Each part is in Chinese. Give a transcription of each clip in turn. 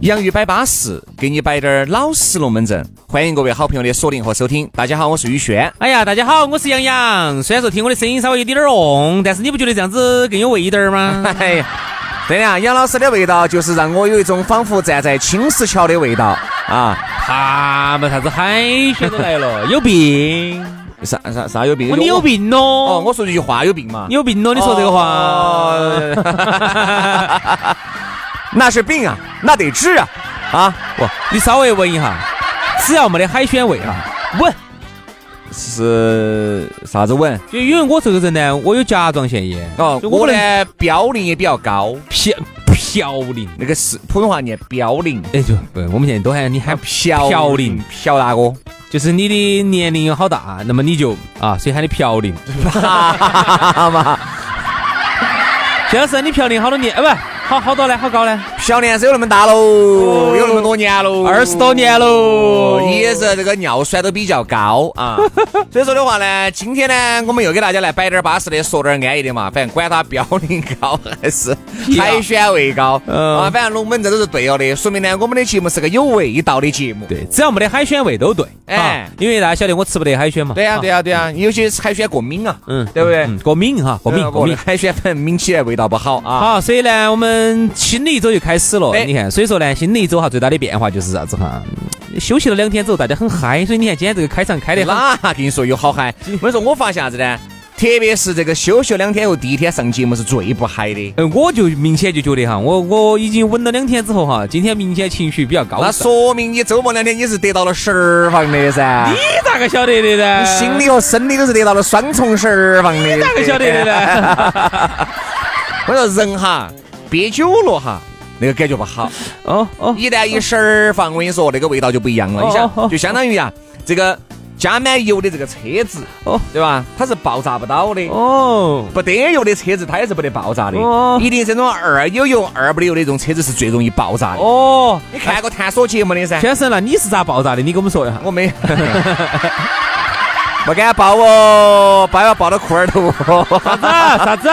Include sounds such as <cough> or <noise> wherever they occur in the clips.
洋芋摆巴适，给你摆点儿老实龙门阵。欢迎各位好朋友的锁定和收听。大家好，我是宇轩。哎呀，大家好，我是杨洋。虽然说听我的声音稍微有点儿嗡，但是你不觉得这样子更有味道儿吗？<laughs> 哎呀，对呀，杨老师的味道就是让我有一种仿佛站在青石桥的味道啊！他们？啥子海鲜都来了，<laughs> 有病？啥啥啥有病？你有病咯？哦，我说这句话有病嘛？你有病咯？你说这个话？<laughs> <laughs> 那是病啊，那得治啊！啊，不，你稍微闻一下，只要没得海鲜味啊，闻是啥子闻？就因为我这个人呢，我有甲状腺炎哦，我呢嘌呤也比较高，嘌嘌呤那个是普通话念嘌呤，哎就不，我们现在都喊你喊嘌嘌呤，朴大哥，就是你的年龄有好大，那么你就啊，所以喊你嘌呤。<laughs> 嘛，薛老师，你嘌呤好多年？哎，不。好好多呢？好高呢？小年是有那么大喽，有多年喽，二十多年喽，也是这个尿酸都比较高啊。<laughs> 所以说的话呢，今天呢，我们又给大家来摆点巴适的，说点安逸的嘛。反正管它嘌呤高还是海鲜味高啊，反正龙门阵都是对了的，说明呢，我们的节目是个有味道的节目。对，只要没得海鲜味都对。哎，因为大家晓得我吃不得海鲜嘛。对呀，对呀，对呀，有些海鲜过敏啊，嗯，对不对？过敏哈，过敏过敏，海鲜反正抿起来味道不好啊。好，所以呢，我们。嗯，新的一周就开始了，你看，所以说呢，新的一周哈，最大的变化就是啥子哈？休息了两天之后，大家很嗨，所以你看今天这个开场开的哪跟你说有好嗨？<laughs> 我跟你说，我发现啥子呢？特别是这个休息两天后，第一天上节目是最不嗨的。嗯，我就明显就觉得哈，我我已经稳了两天之后哈，今天明显情绪比较高。那说明你周末两天你是得到了释放的噻。你咋个晓得的呢？心理和生理都是得到了双重释放的。你咋个晓得的呢？<laughs> 我说人哈。憋久了哈，那个感觉不好。哦哦，一旦一释放，我跟你说，那个味道就不一样了。你想，就相当于啊，这个加满油的这个车子，哦，对吧？它是爆炸不到的。哦，不得油的车子，它也是不得爆炸的。哦，一定这种二有油二不得油的这种车子是最容易爆炸的。哦，你看过探索节目的噻？先生，那你是咋爆炸的？你给我们说一下。我没。<laughs> 不敢抱哦，抱要抱到裤儿头。啥子？<laughs> 啥子？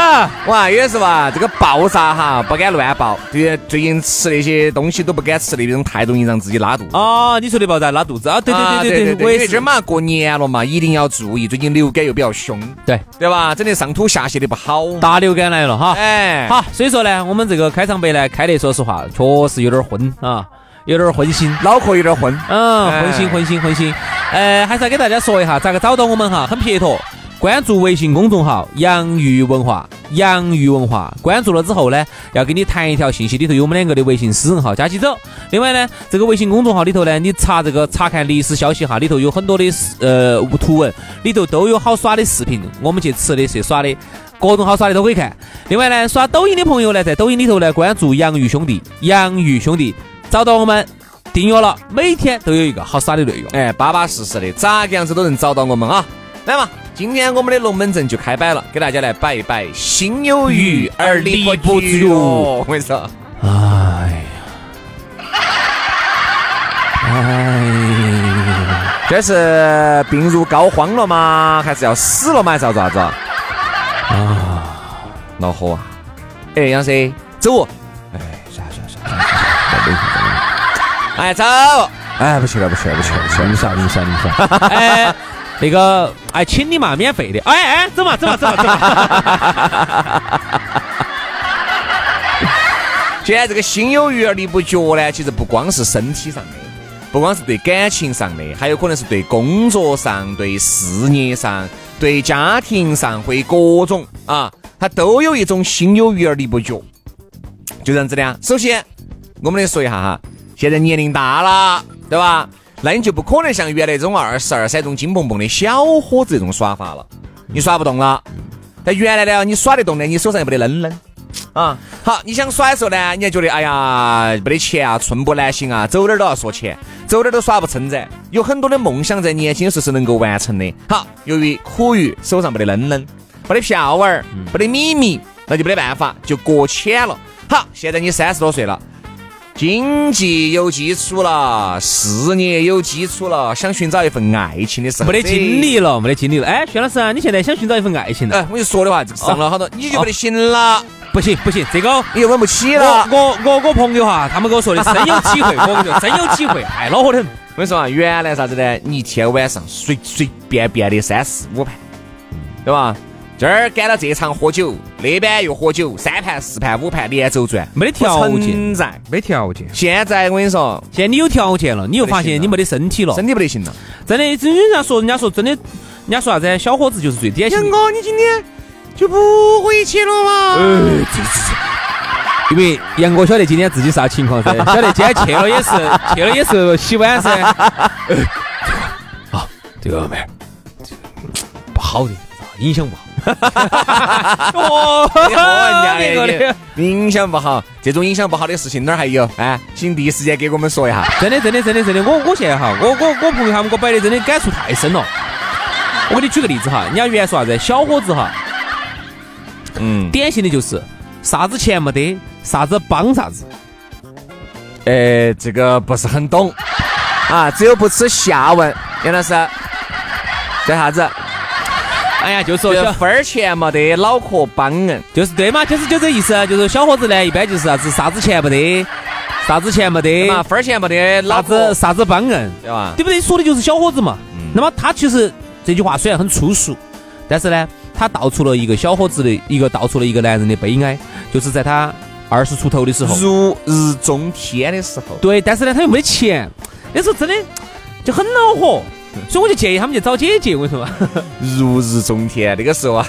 哇，也是吧，这个爆啥哈，不敢乱爆。对，最近吃那些东西都不敢吃那种太容易让自己拉肚子。哦，你说的爆炸拉肚子啊？对对对对对，因为今儿马上过年了嘛，一定要注意。最近流感又比较凶，对对吧？整的上吐下泻的不好，大流感来了哈。哎，好，所以说呢，我们这个开场白呢开的，说实话，确实有点昏啊。有点昏心，脑壳有点昏，嗯，昏心昏心昏心。呃，还是要给大家说一下咋个找到我们哈，很撇脱，关注微信公众号“洋芋文化”，洋芋文化。关注了之后呢，要给你弹一条信息，里头有我们两个的微信私人号，加起走。另外呢，这个微信公众号里头呢，你查这个查看历史消息哈，里头有很多的呃图文，里头都有好耍的视频，我们去吃的去耍的，各种好耍的都可以看。另外呢，刷抖音的朋友呢，在抖音里头呢，关注“洋芋兄弟”，洋芋兄弟。找到我们，订阅了，每天都有一个好耍的内容，哎，巴巴适适的，咋个样子都能找到我们啊！来嘛，今天我们的龙门阵就开摆了，给大家来摆一摆，心有余而力不足。我跟你说，哎呀，哎，这是病入膏肓了吗？还是要死了吗？还是要咋子？啊，恼火啊！哎，杨生，走。哎，走！哎，不去了，不去了，不去了，不去了！你笑，你笑，你笑！<laughs> 哎，那个，哎，请你嘛，免费的。哎哎，走嘛，走嘛，走嘛，走嘛！<laughs> 现在这个心有余而力不足呢，其实不光是身体上的，不光是对感情上的，还有可能是对工作上、对事业上、对家庭上，会各种啊，他都有一种心有余而力不足，就这样子的啊。首先。我们来说一下哈，现在年龄大了，对吧？那你就不可能像原来这种二十二三、这种金蹦蹦的小伙子这种耍法了，你耍不动了。但原来呢，你耍得动呢，你手上又没得扔扔啊。好，你想耍的时候呢，你还觉得哎呀没得钱啊，寸步难行啊，走哪儿都要说钱，走哪儿都耍不成噻。有很多的梦想在年轻的时候是能够完成的。好，由于苦于手上没得扔扔，没得票娃儿，没得米米，那就没得办法，就搁浅了。好，现在你三十多岁了。经济有基础了，事业有基础了，想寻找一份爱情的时候，没得精力了，没得精力了。哎，薛老师啊，你现在想寻找一份爱情了？哎，我就说的话，这个上了好多，你就不得行了。不行不行，这个你又稳不起了。我我我朋友哈，他们跟我说的深有体会，我跟你说深有体会，哎，恼火的很。我跟你说啊，原来啥子呢？你一天晚上随随便便的三四五盘，对吧？这儿赶到这场喝酒，那边又喝酒，三盘四盘五盘连轴转，没得条件，在没条件。现在我跟你说，现在你有条件了，你又发现你没得身体了，身体不得行了。真的，人家说，人家说真的，人家说啥子？小伙子就是最典型。杨哥，你今天就不回去了吗？呃，这这因为杨哥晓得今天自己啥情况噻，<laughs> 晓得今天去了也是去了也是洗碗噻。<laughs> 啊，这个妹儿不好的，影响不好。哦，人家的影响不好，这种影响不好的事情哪儿还有？哎，请第一时间给我们说一下。真的，真的，真的，真的，我我现在哈，我我我朋友他们给我摆的真的感触太深了。我给你举个例子哈，人家原来说啥子？小伙子哈，嗯，典型的就是啥子钱没得，啥子帮啥子。呃，这个不是很懂啊，只有不耻下问。杨老师，这啥子？哎呀，就说分儿钱没得，脑壳帮硬，就是对嘛，就是就这意思，就是小伙子呢，一般就是啥子啥子钱没得，啥子钱没得，分儿钱没得，啥子啥子帮硬，对吧？对不对？说的就是小伙子嘛。那么他其实这句话虽然很粗俗，但是呢，他道出了一个小伙子的一个道出了一个男人的悲哀，就是在他二十出头的时候，如日中天的时候。对，但是呢，他又没钱，那时候真的就很恼火。所以我就建议他们去找姐姐，我跟你说嘛，<laughs> 如日中天那个时候啊，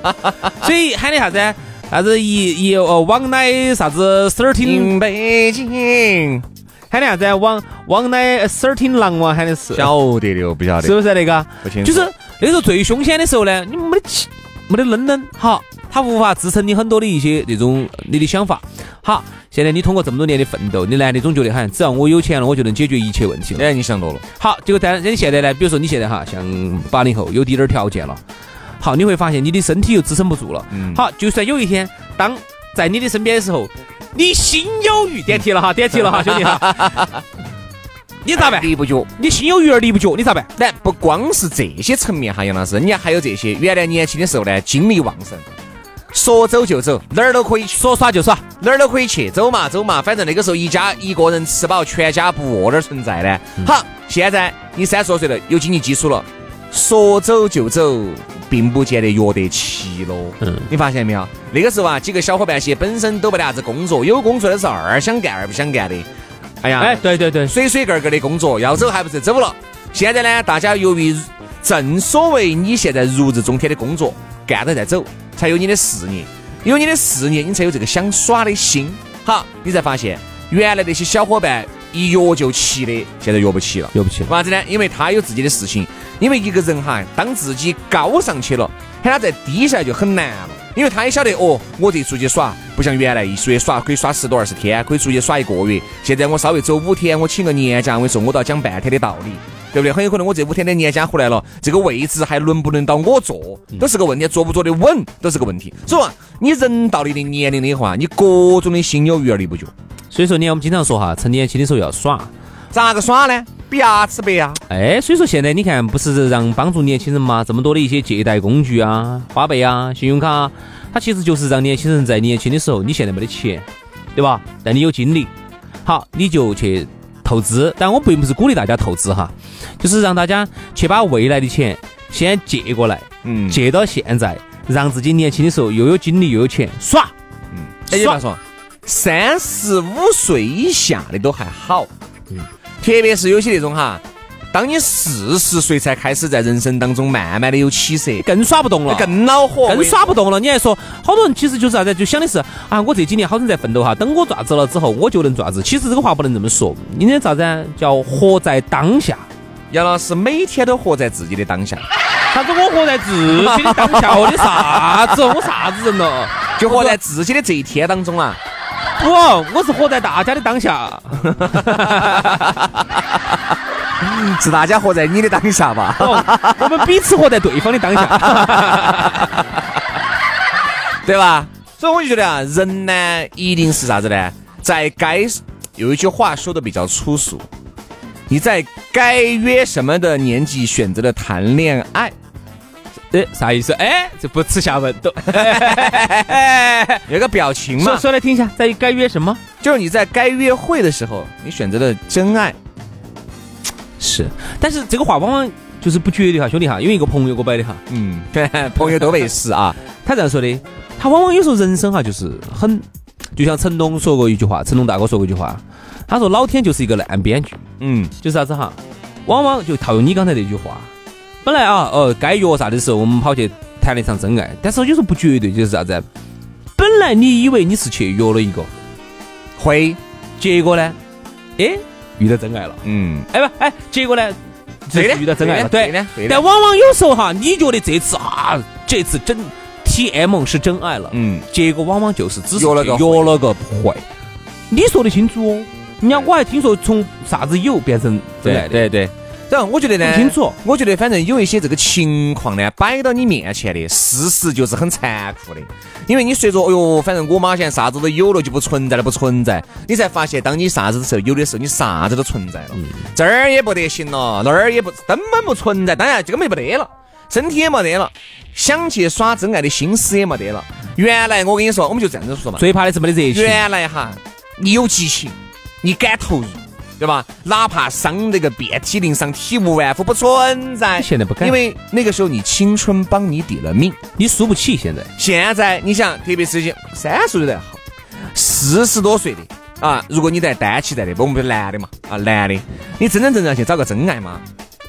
<laughs> 所以喊的啥子？啥子一一哦往来啥子 thirteen 北京，喊的啥子？往往来 thirteen 狼王喊的是，晓得的不晓得？<laughs> 是不是那个？不清楚。就是那时候最凶险的时候呢，你没得气，没得愣愣，好，他无法支撑你很多的一些那种你的想法，好。现在你通过这么多年的奋斗，你男的总觉得哈，只要我有钱了，我就能解决一切问题了。哎，你想多了。好，结果但你现在呢？比如说你现在哈，像八零后有滴点儿条件了，好，你会发现你的身体又支撑不住了。嗯。好，就算有一天当在你的身边的时候，你心有余，点题了哈，<laughs> 点题了哈，兄弟哈。<laughs> 你咋办？立不脚。你心有余而力不足，你咋办？来，不光是这些层面哈，杨老师，你还有这些。原来年轻的时候呢，精力旺盛。说走就走，哪儿都可以去，说耍就耍，哪儿都可以去，走嘛走嘛，反正那个时候一家一个人吃饱，全家不饿的存在呢。好，现在你三十多岁了，有经济基础了，说走就走，并不见得约得齐喽。嗯，你发现没有？那个时候啊，几个小伙伴些本身都没得啥子工作，有工作的是二想干二不想干的。哎呀，哎，对对对，水水个个的工作，要走还不是走了。现在呢，大家由于正所谓你现在如日中天的工作干了再走。才有你的事业，有你的事业，你才有这个想耍的心。好，你才发现原来那些小伙伴一约就齐的，现在约不齐了，约不齐了。为啥子呢？因为他有自己的事情。因为一个人哈，当自己高上去了，喊他在低下来就很难了。因为他也晓得哦，我这出去耍不像原来一出去耍可以耍十多二十天，可以出去耍一个月。现在我稍微走五天，我请个年假，我跟你说我都要讲半天的道理。对不对？很有可能我这五天的年假回来了，这个位置还轮不轮到我坐，都是个问题。坐不坐得稳，都是个问题。所以说，你人到了一定年龄的话，你各种的心有余而力不足。所以说，你看我们经常说哈，趁年轻的时候要耍，咋个耍呢？比牙齿白啊！哎，所以说现在你看，不是让帮助年轻人嘛？这么多的一些借贷工具啊，花呗啊，信用卡，它其实就是让年轻人在年轻的时候，你现在没得钱，对吧？但你有精力，好，你就去。投资，但我并不是鼓励大家投资哈，就是让大家去把未来的钱先借过来，嗯，借到现在，让自己年轻的时候又有精力又有钱耍，嗯，哎，你说，三十五岁以下的都还好，嗯，特别是有些那种哈，当你四十岁才开始在人生当中慢慢的有起色，更耍不动了，更恼火，更耍不动了。你还说，好多人其实就是啥子，就想的是啊，我这几年好生在奋斗哈，等我爪子了之后，我就能爪子。其实这个话不能这么说，应该咋子？叫活在当下。杨老师每天都活在自己的当下。啥子？我活在自己的当下？我的啥子？我啥子人了？就活在自己的这一天当中啊。不，我是活在大家的当下，<laughs> 是大家活在你的当下吧？我们彼此活在对方的当下，<laughs> 对吧？所以我就觉得啊，人呢，一定是啥子呢？在该有一句话说的比较粗俗，你在该约什么的年纪选择了谈恋爱。哎，啥意思？哎，这不耻下问，都 <laughs> 有个表情嘛。说说来听一下，在该约什么？就是你在该约会的时候，你选择了真爱。是，但是这个话往往就是不绝对哈，兄弟哈，因为一个朋友给我摆的哈。嗯，<laughs> 朋友都没事啊。他这样说的，他往往有时候人生哈，就是很，就像成龙说过一句话，成龙大哥说过一句话，他说老天就是一个烂编剧。嗯，就是啥子哈，往往就套用你刚才那句话。本来啊，哦，该约啥的时候，我们跑去谈了一场真爱。但是有时候不绝对，就是啥子？本来你以为你是去约了一个会，结果呢，哎，遇到真爱了。嗯，哎不，哎，结果呢，这是，遇到真爱了。对的，但往往有时候哈，你觉得这次啊，这次真 T M 是真爱了。嗯，结果往往就是只是约了个约了个会。你说得清楚哦。人家我还听说从啥子有变成真爱的。对对。然后我觉得呢，不清楚。我觉得反正有一些这个情况呢，摆到你面前的事实就是很残酷的。因为你随着，哎呦，反正我妈现在啥子都有了，就不存在了，不存在。你才发现，当你啥子的时候，有的时候你啥子都存在了。这儿也不得行了，那儿也不根本不存在，当然这根本就没得了，身体也没得了，想去耍真爱的心思也没得了。原来我跟你说，我们就这样子说嘛，最怕的是没得热情。原来哈，你有激情，你敢投入。对吧？哪怕伤那个遍体鳞伤、体无完肤，不存在。现在不敢，因为那个时候你青春帮你抵了命，你输不起。现在，现在你想，特别是些三十岁的好，四十多岁的啊，如果你在单期在的，我们不是男的嘛啊，男的，你真真正正去找个真爱吗？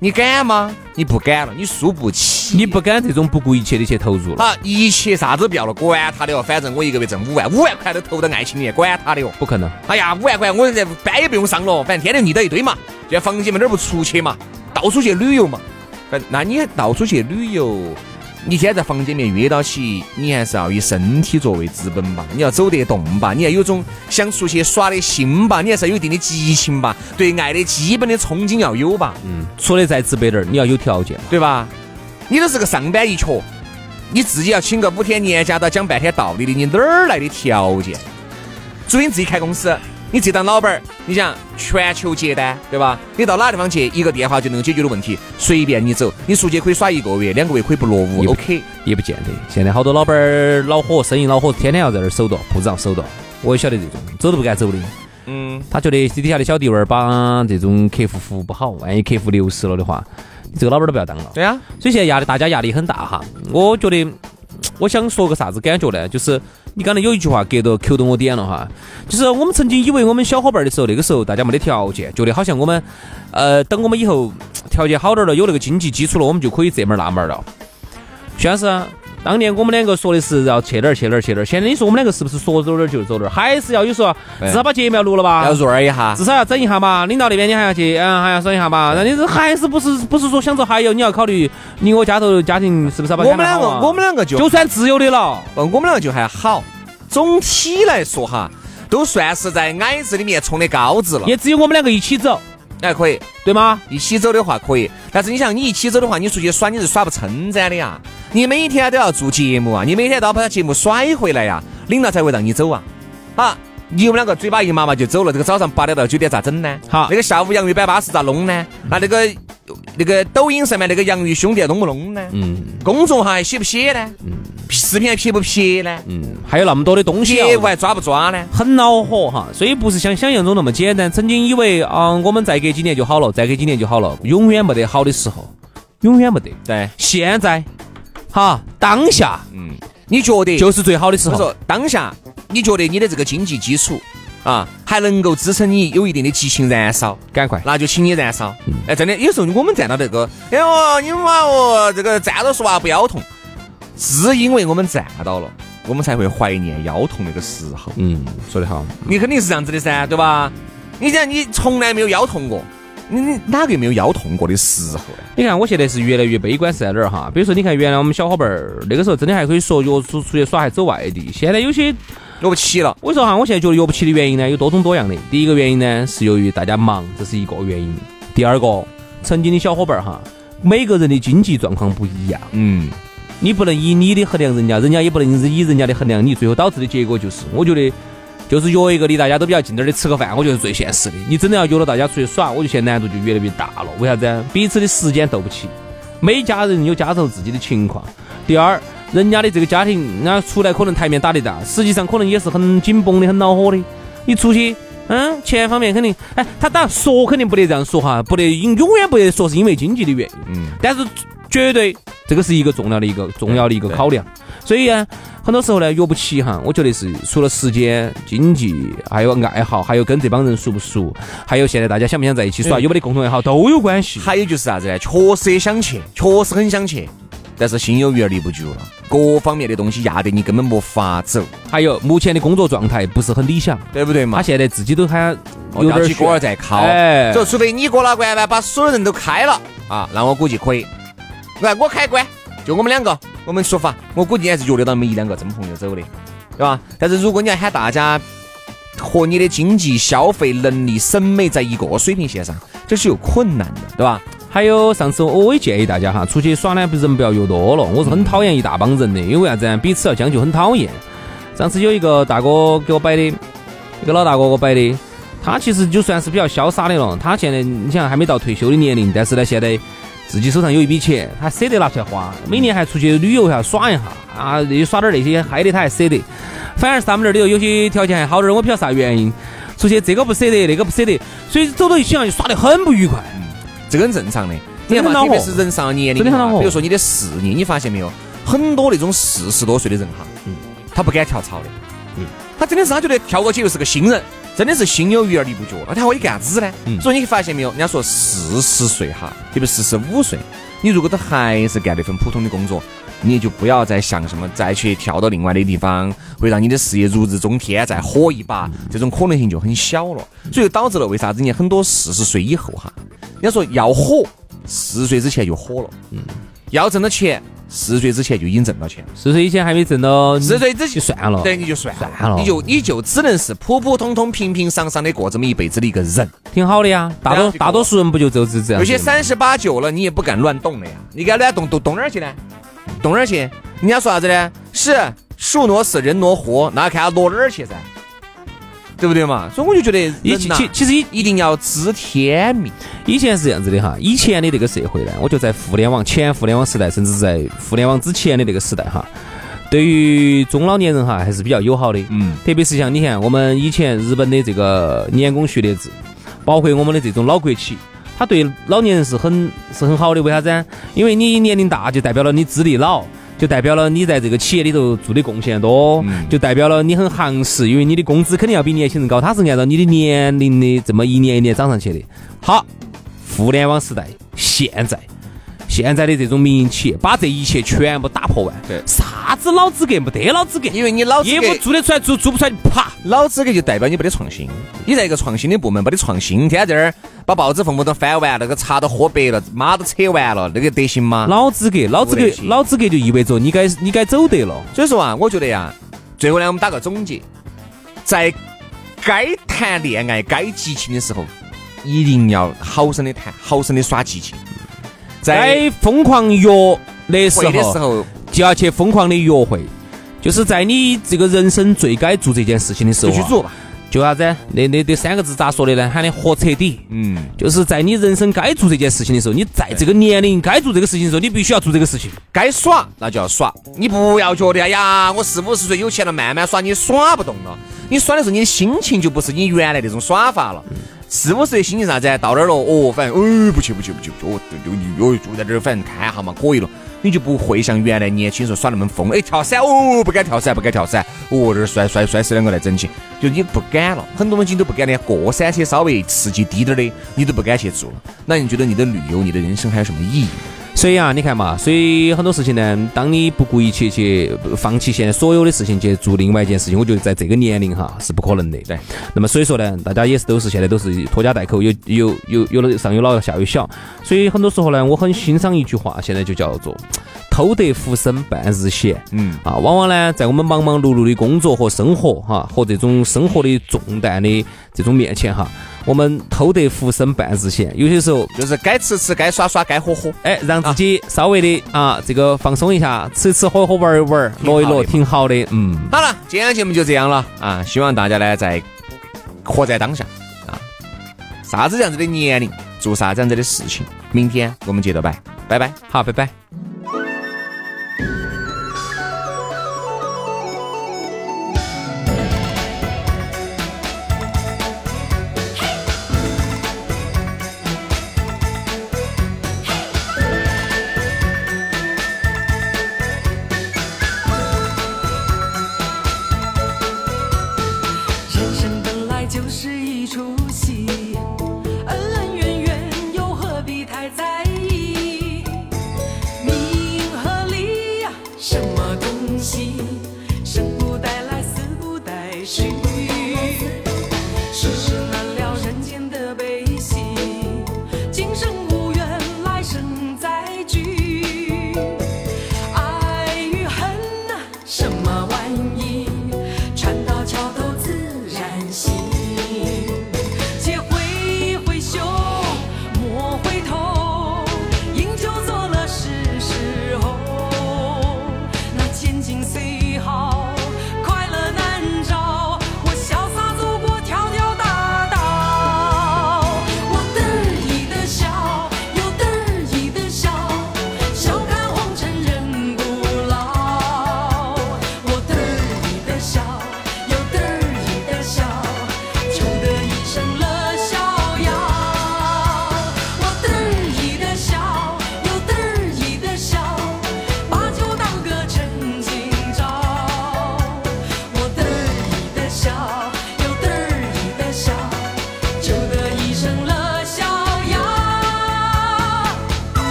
你敢吗？你不敢了，你输不起，你不敢这种不顾一切的去投入了。啊，一切啥子不要了，管他的哦，反正我一个月挣五万，五万块都投到爱情里面，管他的哦，不可能。哎呀，五万块我这班也不用上了，反正天天腻到一堆嘛，就在房间嘛哪儿不出去嘛，到处去旅游嘛。那你到处去旅游？你天天在房间里面约到起，你还是要以身体作为资本吧？你要走得动吧？你要有种想出去耍的心吧？你还是要有一定的激情吧？对爱的基本的憧憬要有吧？嗯，说的再直白点儿，你要有条件，对吧？你都是个上班一瘸，你自己要请个五天年假，都讲半天道理的，你哪儿来的条件？除非你自己开公司。你这当老板儿，你想全球接单，对吧？你到哪个地方去，一个电话就能解决的问题，随便你走。你出去可以耍一个月、两个月，可以不落伍，OK？也不见得。现在好多老板儿恼火，生意恼火，天天要在那儿守着，铺子上守着。我也晓得这种，走都不敢走的。嗯。他觉得底下的小弟娃儿把这种客户服务不好，万一客户流失了的话，这个老板都不要当了。对啊。所以现在压力，大家压力很大哈。我觉得，我想说个啥子感觉呢？就是。你刚才有一句话给到扣到我点了哈，就是我们曾经以为我们小伙伴的时候，那个时候大家没得条件，觉得好像我们，呃，等我们以后条件好点了，有那个经济基础了，我们就可以这门那门了。徐老师。当年我们两个说的是要去哪儿去哪儿去哪儿，现在你说我们两个是不是说走哪儿就走哪儿？还是要有说至少把节目要录了吧？要润一下，至少要整一下嘛。领导那边你还要去，嗯，还要整一下嘛。那你这还是不是不是说想着还有你要考虑你我家头家庭是不是要把我们两个我们两个就就算自由的了，我们两个就还好。总体来说哈，都算是在矮子里面冲的高子了。也只有我们两个一起走。哎，可以，对吗？一起走的话可以，但是你想，你一起走的话，你出去耍你是耍不称展的呀。你每天都要做节目啊，你每天都要把节目甩回来呀，领导才会让你走啊。好，你们两个嘴巴一麻麻就走了。这个早上八点到九点咋整呢？好，那个下午洋芋摆巴士咋弄呢？那那个那个抖音上面那个洋芋兄弟弄不弄呢？嗯。公众号还写不写呢？嗯。视频还撇不撇呢？嗯。还有那么多的东西，业务还抓不抓呢？很恼火哈，所以不是像想象中那么简单。曾经以为啊，我们再隔几年就好了，再隔几年就好了，永远没得好的时候，永远没得。对。现在，哈，当下，嗯，你觉得？就是最好的时候。说当下，你觉得你的这个经济基础啊，还能够支撑你有一定的激情燃烧，赶快，那就请你燃烧。哎，真的，有时候我们站到这个，哎呦，你们嘛哦，这个站着说话不腰痛，是因为我们站到了，我们才会怀念腰痛那个时候。嗯，说得好，你肯定是这样子的噻，对吧？你讲你从来没有腰痛过，你你哪个没有腰痛过的时候呢？你看我现在是越来越悲观是在哪儿哈？比如说，你看原来我们小伙伴儿那个时候真的还可以说约出出去耍，还走外地，现在有些。约不起了，我说哈，我现在觉得约不起的原因呢有多种多样的。第一个原因呢是由于大家忙，这是一个原因。第二个，曾经的小伙伴儿哈，每个人的经济状况不一样，嗯，你不能以你的衡量人家，人家也不能以人家的衡量你，最后导致的结果就是，我觉得就是约一个离大家都比较近点儿的吃个饭，我觉得最现实的。你真的要约了大家出去耍，我觉得现在难度就越来越大了。为啥子？彼此的时间斗不起，每家人有家头自己的情况。第二。人家的这个家庭，那出来可能台面打得大，实际上可能也是很紧绷的、很恼火的。你出去，嗯，钱方面肯定，哎，他当然说肯定不得这样说哈，不得永永远不得说是因为经济的原因，嗯，但是绝对这个是一个重要的一个重要的一个考量。所以呢，很多时候呢约不起哈，我觉得是除了时间、经济，还有爱好，还有跟这帮人熟不熟，还有现在大家想不想在一起耍，有没得共同爱好都有关系。还有就是啥子呢？确实也想去，确实很想去。但是心有余而力不足了，各方面的东西压得你根本没法走。还有目前的工作状态不是很理想，对不对嘛？他现在自己都喊有点锅儿在烤，哎，就除非你过了关吧，把所有人都开了啊，那我估计可以。来，我开关，就我们两个，我们出发，我估计还是约得到那么一两个真朋友走的，对吧？但是如果你要喊大家和你的经济消费能力、审美在一个水平线上，这是有困难的，对吧？还有上次我也建议大家哈，出去耍呢，人不要约多了。我是很讨厌一大帮人的，因为啥子？彼此要将就，很讨厌。上次有一个大哥给我摆的，一个老大哥给我摆的，他其实就算是比较潇洒的了。他现在你想还没到退休的年龄，但是呢，现在自己手上有一笔钱，他舍得拿出来花，每年还出去旅游一下耍一下。啊，耍点那些嗨的他还舍得。反而是他们这儿里头有些条件还好点，我不晓得啥原因，出去这个不舍得，那个不舍得，所以走到一起啊就耍得很不愉快。这个很正常的，你看嘛，特别是人上了年龄，比如说你的事业，你发现没有，很多那种四十多岁的人哈，嗯，他不敢跳槽的，嗯，他真的是他觉得跳过去又是个新人，真的是心有余而力不足，那他可以干啥子呢？所以你发现没有，人家说四十岁哈，特别四十五岁，你如果他还是干那份普通的工作，你也就不要再想什么再去跳到另外的地方，会让你的事业如日中天，再火一把，这种可能性就很小了，所以导致了为啥子你很多四十岁以后哈。人家说要火，四十岁之前就火了。嗯，要挣到钱，四十岁之前就已经挣到钱。四十岁以前还没挣到，四十岁之前算了，对，你就算算了，你就你就只能是普普通通、平平常常的过这么一辈子的一个人，挺好的呀。大多大多数人不就就是这样？有些三十八九了，你也不敢乱动了呀。你该乱动动动哪儿去呢？动哪儿去？人家说啥子呢？是树挪死，人挪活，那看要挪哪儿去噻？对不对嘛？所以我就觉得，以其其实一一定要知天命。以前是这样子的哈，以前的那个社会呢，我觉得在互联网前互联网时代，甚至在互联网之前的那个时代哈，对于中老年人哈还是比较友好的。嗯。特别是像你看，我们以前日本的这个年功序列制，包括我们的这种老国企，他对老年人是很是很好的。为啥子？因为你年龄大，就代表了你资历老。就代表了你在这个企业里头做的贡献多，就代表了你很行实，因为你的工资肯定要比年轻人高，他是按照你的年龄的这么一年一年涨上去的。好，互联网时代，现在。现在的这种民营企业，把这一切全部打破完。对，啥子老资格没得老资格，因为你老资格业务做得出来，做做不出来，啪，老资格就代表你没得创新。你在一个创新的部门没得创新，天天在这儿把报纸、缝缝都翻完，那个茶都喝白了，妈都扯完了，那个得行吗？老资格，老资格，老资格就意味着你该你该走得了。所以说啊，我觉得呀，最后呢，我们打个总结，在该谈恋爱、该激情的时候，一定要好生的谈，好生的耍激情。在疯狂约的时候，就要去疯狂的约会，就是在你这个人生最该做这件事情的时候，就去做。就啥子？那那那三个字咋说的呢？喊的活彻底。嗯，就是在你人生该做这件事情的时候，你在这个年龄该做这个事情的时候，你必须要做这个事情。该耍那就要耍，你不要觉得哎呀，我四五十岁有钱了，慢慢耍，你耍不动了。你耍的时候，你的心情就不是你原来那种耍法了。四五十岁心情啥子？到那儿了，哦，反正，哎，不去不去不去不去，哦，就就就住在这儿，反正看一下嘛，可以了。你就不会像原来年轻时候耍那么疯。哎，跳伞哦，不敢跳伞，不敢跳伞，哦，这儿摔摔摔死两个来整起，就你不敢了。很多东西都不敢，连过山车稍微刺激低点的，你都不敢去做了。那你觉得你的旅游，你的人生还有什么意义？所以啊，你看嘛，所以很多事情呢，当你不顾一切去放弃现在所有的事情去做另外一件事情，我觉得在这个年龄哈是不可能的。对。那么所以说呢，大家也是都是现在都是拖家带口，有有有有了上有老下有小，所以很多时候呢，我很欣赏一句话，现在就叫做“偷得浮生半日闲”。嗯。啊，往往呢，在我们忙忙碌碌的工作和生活哈，和这种生活的重担的这种面前哈。我们偷得浮生半日闲，有些时候就是该吃吃，该耍耍，该喝喝，哎，让自己稍微的啊，这个放松一下，吃吃喝喝，玩一玩，乐一乐，挺好的。嗯，好了，今天节目就这样了啊，希望大家呢在活在当下啊，啥子样子的年龄做啥子样子的事情，明天我们接着拜，拜拜，好，拜拜。